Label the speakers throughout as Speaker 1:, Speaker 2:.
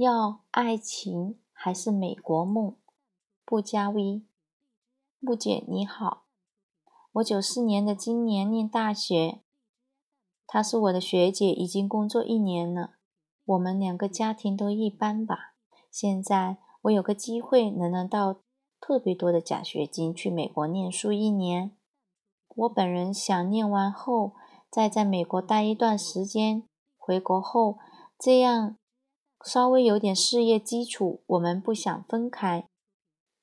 Speaker 1: 要爱情还是美国梦？不加 V，木姐你好，我九四年的，今年念大学。她是我的学姐，已经工作一年了。我们两个家庭都一般吧。现在我有个机会能拿到特别多的奖学金，去美国念书一年。我本人想念完后再在美国待一段时间，回国后这样。稍微有点事业基础，我们不想分开。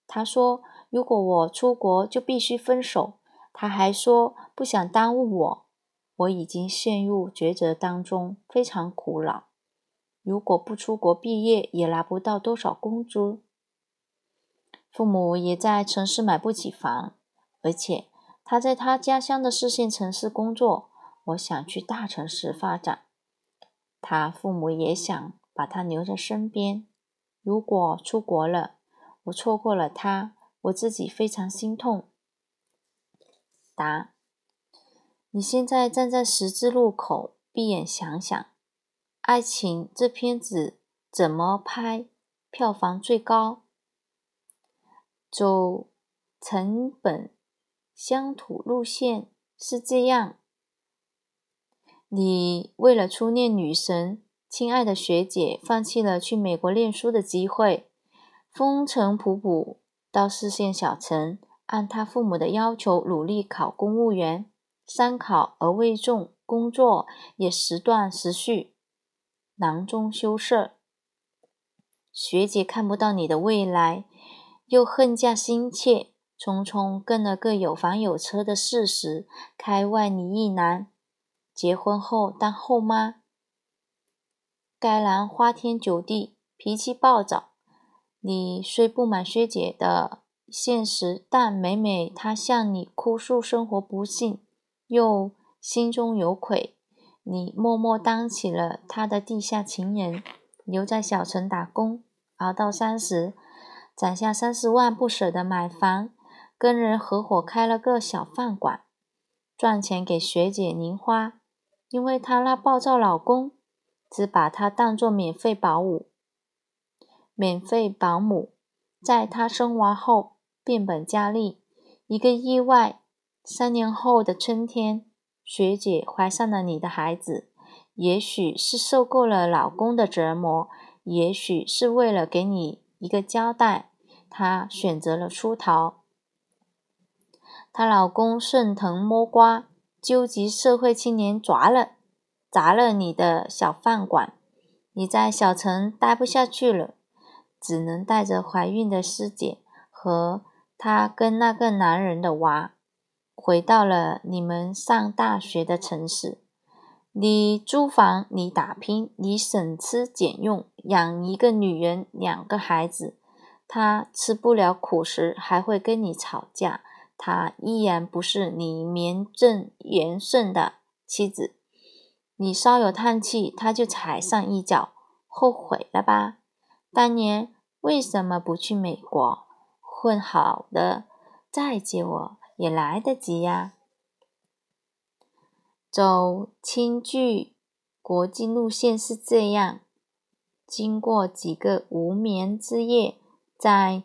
Speaker 1: 他说：“如果我出国，就必须分手。”他还说：“不想耽误我。”我已经陷入抉择当中，非常苦恼。如果不出国毕业，也拿不到多少工资。父母也在城市买不起房，而且他在他家乡的四线城市工作。我想去大城市发展，他父母也想。把他留在身边。如果出国了，我错过了他，我自己非常心痛。答：你现在站在十字路口，闭眼想想，爱情这片子怎么拍，票房最高？走成本乡土路线是这样。你为了初恋女神。亲爱的学姐放弃了去美国念书的机会，风尘仆仆到四线小城，按他父母的要求努力考公务员，三考而未中，工作也时断时续，囊中羞涩。学姐看不到你的未来，又恨嫁心切，匆匆跟了个有房有车的事实，开外你一男，结婚后当后妈。该男花天酒地，脾气暴躁。你虽不满薛姐的现实，但每每她向你哭诉生活不幸，又心中有愧，你默默当起了她的地下情人，留在小城打工，熬到三十，攒下三十万不舍得买房，跟人合伙开了个小饭馆，赚钱给学姐零花，因为她那暴躁老公。只把她当作免费保姆，免费保姆，在她生娃后变本加厉。一个意外，三年后的春天，学姐怀上了你的孩子。也许是受够了老公的折磨，也许是为了给你一个交代，她选择了出逃。她老公顺藤摸瓜，纠集社会青年抓了。砸了你的小饭馆，你在小城待不下去了，只能带着怀孕的师姐和她跟那个男人的娃，回到了你们上大学的城市。你租房，你打拼，你省吃俭用养一个女人，两个孩子。她吃不了苦时，还会跟你吵架。她依然不是你名正言顺的妻子。你稍有叹气，他就踩上一脚，后悔了吧？当年为什么不去美国混好了再接我也来得及呀？走轻距国际路线是这样：经过几个无眠之夜，在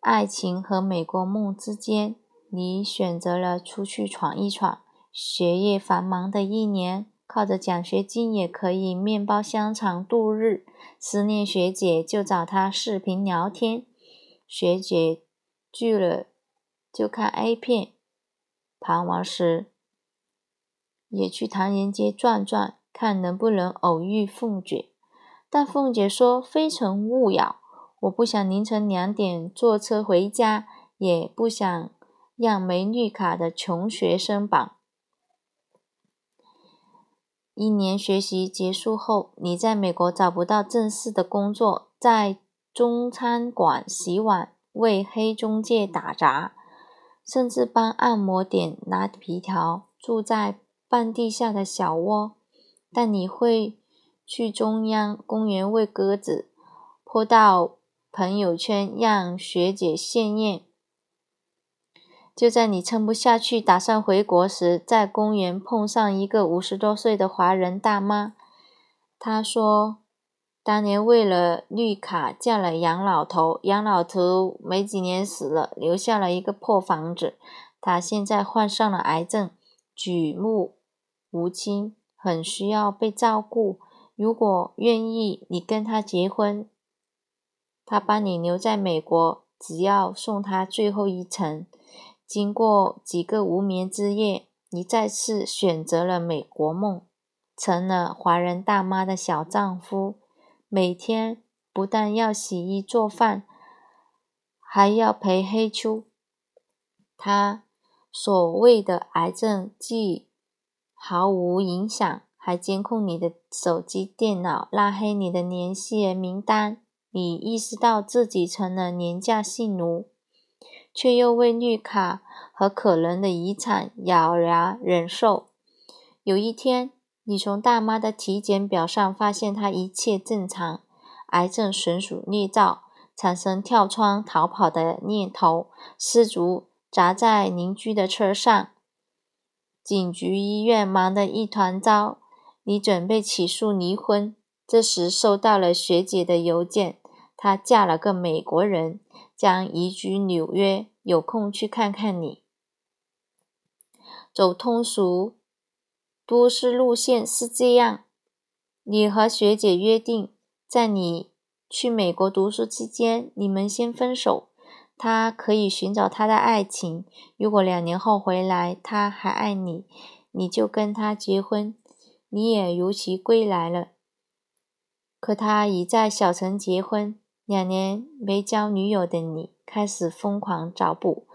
Speaker 1: 爱情和美国梦之间，你选择了出去闯一闯。学业繁忙的一年。靠着奖学金也可以面包香肠度日。思念学姐就找她视频聊天，学姐聚了就看 A 片。傍晚时也去唐人街转转，看能不能偶遇凤姐。但凤姐说非诚勿扰。我不想凌晨两点坐车回家，也不想让没绿卡的穷学生绑。一年学习结束后，你在美国找不到正式的工作，在中餐馆洗碗，为黑中介打杂，甚至帮按摩店拿皮条，住在半地下的小窝。但你会去中央公园喂鸽子，泼到朋友圈让学姐羡艳。就在你撑不下去，打算回国时，在公园碰上一个五十多岁的华人大妈。她说：“当年为了绿卡嫁了杨老头，杨老头没几年死了，留下了一个破房子。他现在患上了癌症，举目无亲，很需要被照顾。如果愿意，你跟他结婚，他把你留在美国，只要送他最后一程。经过几个无眠之夜，你再次选择了美国梦，成了华人大妈的小丈夫。每天不但要洗衣做饭，还要陪黑秋。他所谓的癌症既毫无影响，还监控你的手机、电脑，拉黑你的联系人名单。你意识到自己成了廉价性奴，却又为绿卡和可能的遗产咬牙忍受。有一天。你从大妈的体检表上发现她一切正常，癌症纯属孽兆，产生跳窗逃跑的念头，失足砸在邻居的车上。警局、医院忙得一团糟。你准备起诉离婚，这时收到了学姐的邮件，她嫁了个美国人，将移居纽约，有空去看看你。走通俗。都市路线是这样：你和学姐约定，在你去美国读书期间，你们先分手。他可以寻找他的爱情。如果两年后回来，他还爱你，你就跟他结婚，你也如期归来了。可他已在小城结婚，两年没交女友的你开始疯狂找补，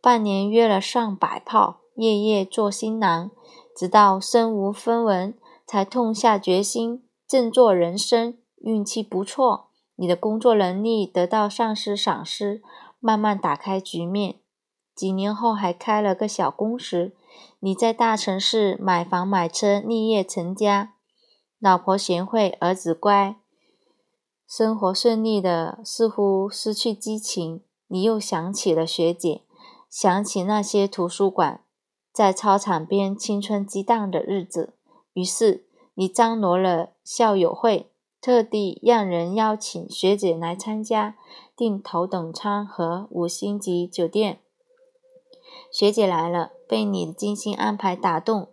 Speaker 1: 半年约了上百炮，夜夜做新郎。直到身无分文，才痛下决心振作人生。运气不错，你的工作能力得到上司赏识，慢慢打开局面。几年后还开了个小公司。你在大城市买房买车，立业成家，老婆贤惠，儿子乖，生活顺利的似乎失去激情。你又想起了学姐，想起那些图书馆。在操场边青春激荡的日子，于是你张罗了校友会，特地让人邀请学姐来参加，订头等舱和五星级酒店。学姐来了，被你精心安排打动，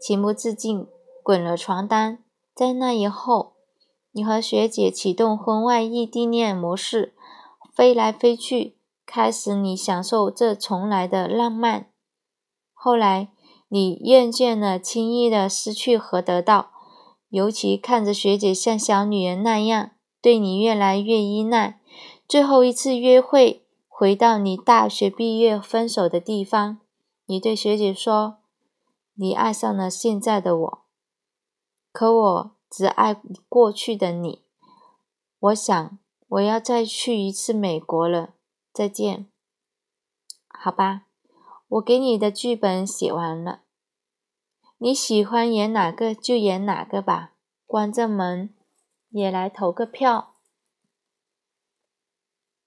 Speaker 1: 情不自禁滚了床单。在那以后，你和学姐启动婚外异地恋模式，飞来飞去，开始你享受这从来的浪漫。后来，你厌倦了轻易的失去和得到，尤其看着学姐像小女人那样对你越来越依赖。最后一次约会，回到你大学毕业分手的地方，你对学姐说：“你爱上了现在的我，可我只爱过去的你。我想我要再去一次美国了。再见，好吧。”我给你的剧本写完了，你喜欢演哪个就演哪个吧。关着门也来投个票。